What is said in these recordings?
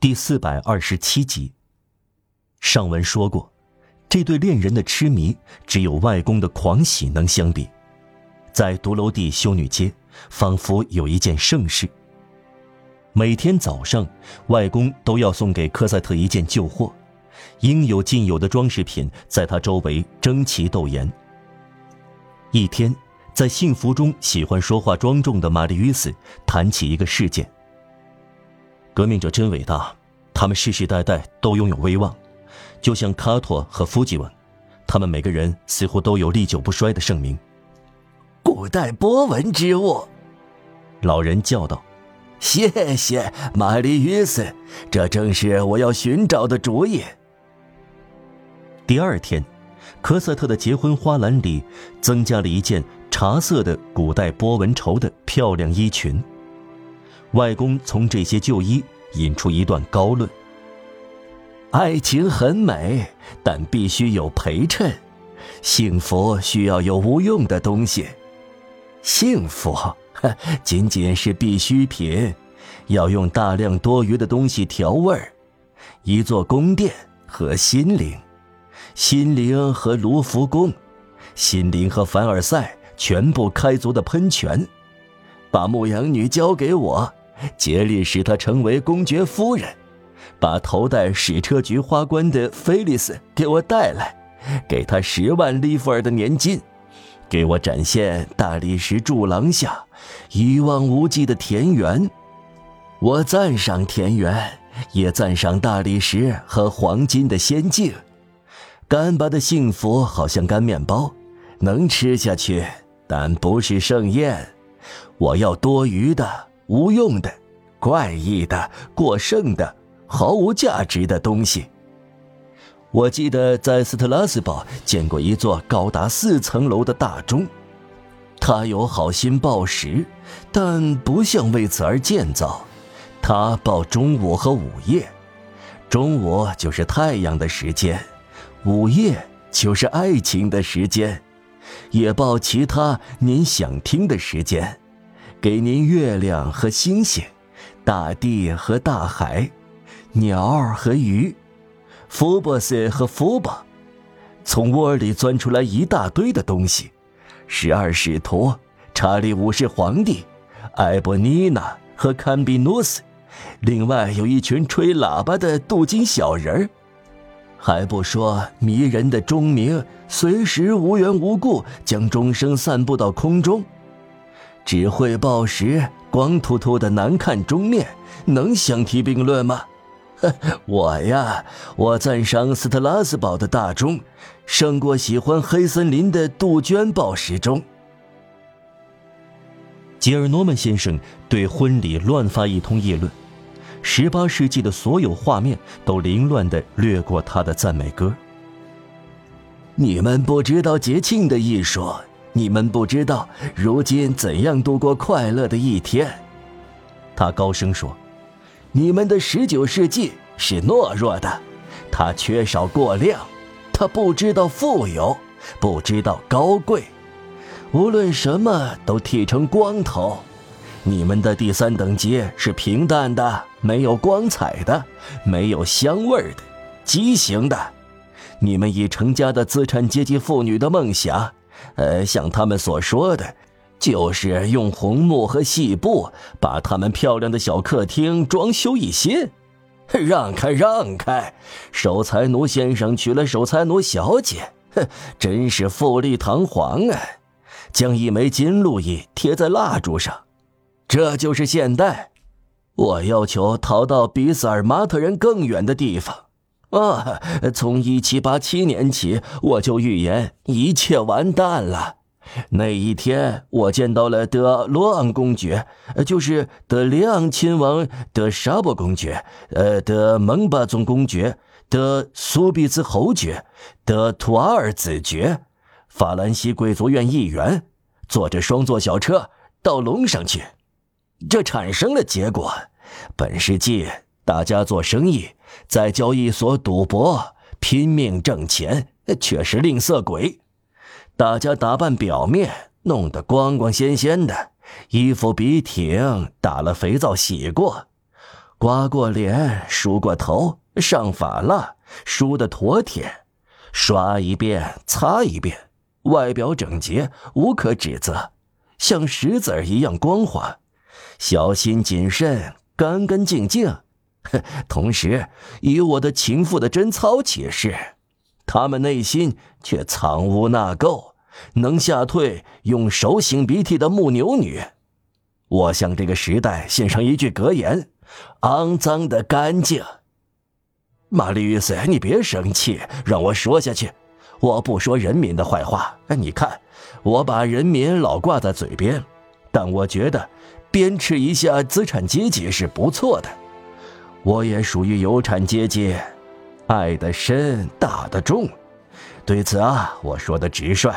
第四百二十七集。上文说过，这对恋人的痴迷只有外公的狂喜能相比。在独楼地修女街，仿佛有一件盛事。每天早上，外公都要送给科赛特一件旧货，应有尽有的装饰品在他周围争奇斗艳。一天，在幸福中喜欢说话庄重的玛丽约斯谈起一个事件。革命者真伟大，他们世世代代都拥有威望，就像卡托和夫吉文，他们每个人似乎都有历久不衰的盛名。古代波纹之物，老人叫道：“谢谢玛丽约瑟，这正是我要寻找的主意。”第二天，科瑟特的结婚花篮里增加了一件茶色的古代波纹绸的漂亮衣裙。外公从这些旧衣引出一段高论：爱情很美，但必须有陪衬；幸福需要有无用的东西；幸福仅仅是必需品，要用大量多余的东西调味儿。一座宫殿和心灵，心灵和卢浮宫，心灵和凡尔赛全部开足的喷泉。把牧羊女交给我。竭力使她成为公爵夫人，把头戴矢车菊花冠的菲利斯给我带来，给她十万利弗尔的年金，给我展现大理石柱廊下一望无际的田园。我赞赏田园，也赞赏大理石和黄金的仙境。干巴的幸福好像干面包，能吃下去，但不是盛宴。我要多余的。无用的、怪异的、过剩的、毫无价值的东西。我记得在斯特拉斯堡见过一座高达四层楼的大钟，它有好心报时，但不像为此而建造。它报中午和午夜，中午就是太阳的时间，午夜就是爱情的时间，也报其他您想听的时间。给您月亮和星星，大地和大海，鸟儿和鱼，福伯斯和福伯，从窝里钻出来一大堆的东西，十二使徒，查理五世皇帝，埃博尼娜和堪比努斯，另外有一群吹喇叭的镀金小人儿，还不说迷人的钟鸣，随时无缘无故将钟声散布到空中。只会报时，光秃秃的难看钟面，能相提并论吗？我呀，我赞赏斯特拉斯堡的大钟，胜过喜欢黑森林的杜鹃报时钟。吉尔诺曼先生对婚礼乱发一通议论，十八世纪的所有画面都凌乱的掠过他的赞美歌。你们不知道节庆的艺术。你们不知道如今怎样度过快乐的一天，他高声说：“你们的十九世纪是懦弱的，它缺少过量，它不知道富有，不知道高贵，无论什么都剃成光头。你们的第三等级是平淡的，没有光彩的，没有香味的，畸形的。你们已成家的资产阶级妇女的梦想。”呃，像他们所说的，就是用红木和细布把他们漂亮的小客厅装修一新。让开，让开！守财奴先生娶了守财奴小姐，哼，真是富丽堂皇啊！将一枚金路易贴在蜡烛上，这就是现代。我要求逃到比斯尔马特人更远的地方。啊！从一七八七年起，我就预言一切完蛋了。那一天，我见到了德罗昂公爵，就是德里昂亲王德沙伯公爵，呃，德蒙巴宗公爵，德苏比兹侯爵，德图阿尔子爵，法兰西贵族院议员，坐着双座小车到龙上去。这产生了结果。本世纪。大家做生意，在交易所赌博，拼命挣钱，却是吝啬鬼。大家打扮表面，弄得光光鲜鲜的，衣服笔挺，打了肥皂洗过。刮过脸，梳过头，上发蜡，梳得妥帖，刷一遍，擦一遍，外表整洁，无可指责，像石子一样光滑，小心谨慎，干干净净。同时，以我的情妇的贞操起誓，他们内心却藏污纳垢，能吓退用手擤鼻涕的木牛女。我向这个时代献上一句格言：肮脏的干净。玛丽·雨斯，你别生气，让我说下去。我不说人民的坏话。你看，我把人民老挂在嘴边，但我觉得鞭笞一下资产阶级是不错的。我也属于有产阶级，爱的深，打的重。对此啊，我说的直率。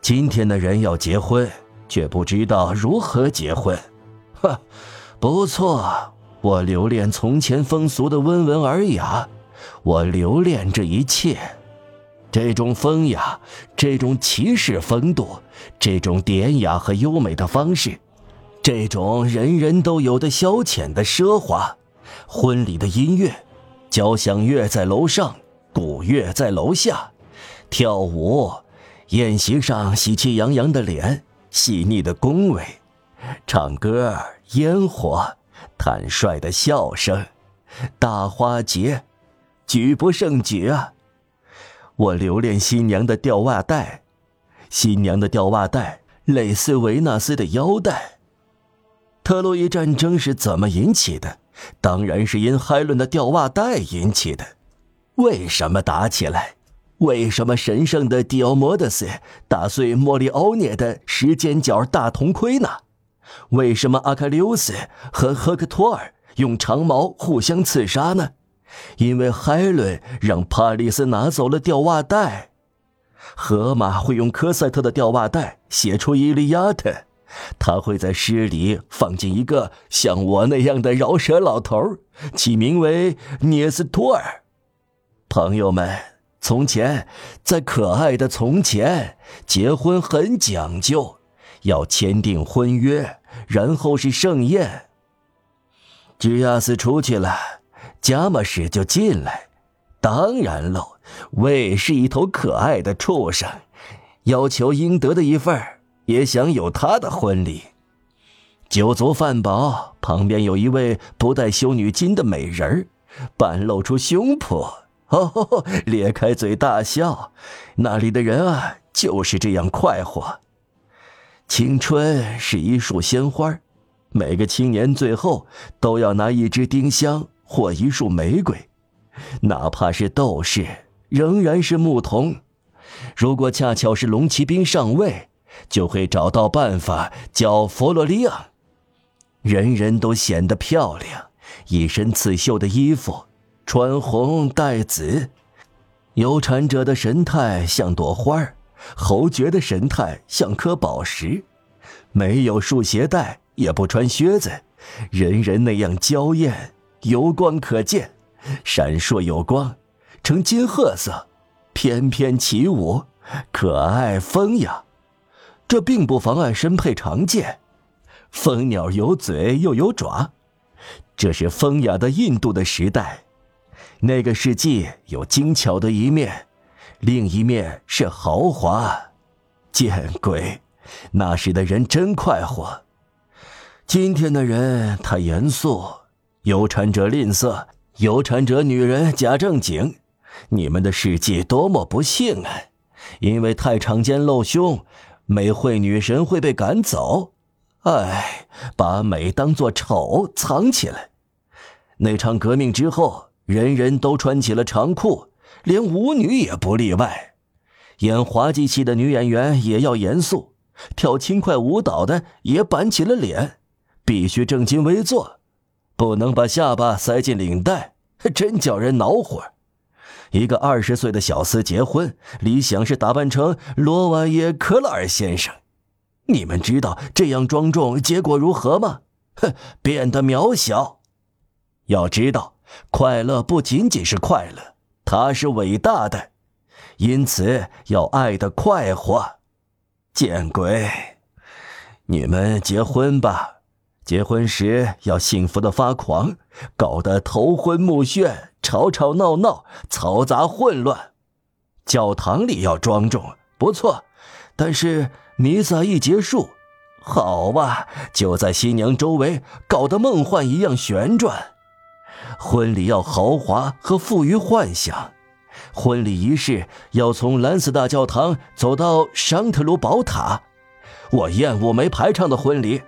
今天的人要结婚，却不知道如何结婚。呵，不错，我留恋从前风俗的温文尔雅，我留恋这一切，这种风雅，这种骑士风度，这种典雅和优美的方式，这种人人都有的消遣的奢华。婚礼的音乐，交响乐在楼上，鼓乐在楼下，跳舞，宴席上喜气洋洋的脸，细腻的恭维，唱歌，烟火，坦率的笑声，大花节，举不胜举啊！我留恋新娘的吊袜带，新娘的吊袜带类似维纳斯的腰带。特洛伊战争是怎么引起的？当然是因海伦的吊袜带引起的。为什么打起来？为什么神圣的迪奥摩德斯打碎莫里欧涅的十尖角大铜盔呢？为什么阿喀琉斯和赫克托尔用长矛互相刺杀呢？因为海伦让帕里斯拿走了吊袜带。荷马会用科赛特的吊袜带写出《伊利亚特》。他会在诗里放进一个像我那样的饶舌老头，起名为涅斯托尔。朋友们，从前，在可爱的从前，结婚很讲究，要签订婚约，然后是盛宴。吉亚斯出去了，加马什就进来。当然喽，喂是一头可爱的畜生，要求应得的一份儿。也想有他的婚礼，酒足饭饱，旁边有一位不带修女巾的美人，半露出胸脯，哦，咧开嘴大笑。那里的人啊，就是这样快活。青春是一束鲜花，每个青年最后都要拿一支丁香或一束玫瑰，哪怕是斗士，仍然是牧童。如果恰巧是龙骑兵上尉。就会找到办法教佛罗利亚。人人都显得漂亮，一身刺绣的衣服，穿红戴紫。有产者的神态像朵花侯爵的神态像颗宝石。没有束鞋带，也不穿靴子，人人那样娇艳，油光可见，闪烁有光，呈金褐色，翩翩起舞，可爱风雅。这并不妨碍身配长剑，蜂鸟有嘴又有爪，这是风雅的印度的时代。那个世纪有精巧的一面，另一面是豪华。见鬼！那时的人真快活。今天的人太严肃，有产者吝啬，有产者女人假正经。你们的世纪多么不幸啊！因为太常见露胸。美惠女神会被赶走，唉，把美当作丑藏起来。那场革命之后，人人都穿起了长裤，连舞女也不例外。演滑稽戏的女演员也要严肃，跳轻快舞蹈的也板起了脸，必须正襟危坐，不能把下巴塞进领带，真叫人恼火。一个二十岁的小厮结婚，理想是打扮成罗瓦耶·克拉尔先生。你们知道这样庄重结果如何吗？哼，变得渺小。要知道，快乐不仅仅是快乐，它是伟大的，因此要爱的快活。见鬼！你们结婚吧，结婚时要幸福的发狂，搞得头昏目眩，吵吵闹闹，嘈杂混乱。教堂里要庄重，不错，但是弥撒一结束，好吧，就在新娘周围搞得梦幻一样旋转。婚礼要豪华和富于幻想，婚礼仪式要从兰斯大教堂走到商特鲁宝塔。我厌恶没排场的婚礼。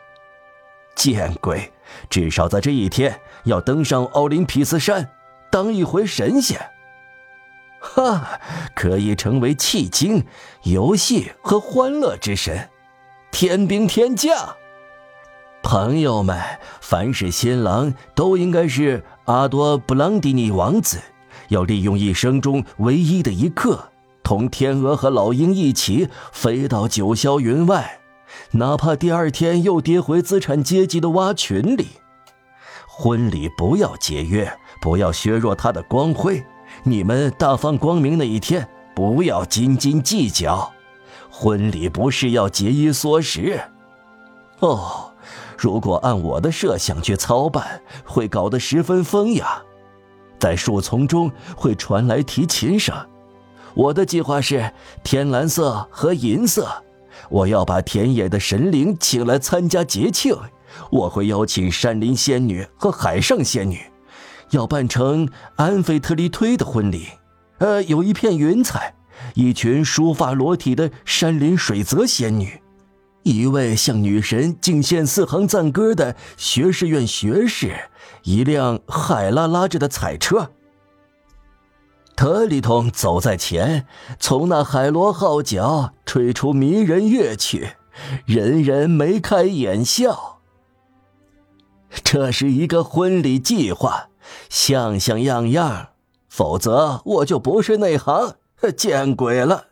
见鬼！至少在这一天要登上奥林匹斯山，当一回神仙。哈，可以成为气精、游戏和欢乐之神，天兵天将。朋友们，凡是新郎都应该是阿多布朗迪尼王子，要利用一生中唯一的一刻，同天鹅和老鹰一起飞到九霄云外。哪怕第二天又跌回资产阶级的蛙群里，婚礼不要节约，不要削弱它的光辉。你们大放光明那一天，不要斤斤计较。婚礼不是要节衣缩食。哦，如果按我的设想去操办，会搞得十分风雅，在树丛中会传来提琴声。我的计划是天蓝色和银色。我要把田野的神灵请来参加节庆，我会邀请山林仙女和海上仙女，要办成安菲特利忒的婚礼。呃，有一片云彩，一群梳发裸体的山林水泽仙女，一位向女神敬献四行赞歌的学士院学士，一辆海拉拉着的彩车。特里通走在前，从那海螺号角吹出迷人乐曲，人人眉开眼笑。这是一个婚礼计划，像像样样，否则我就不是内行。见鬼了！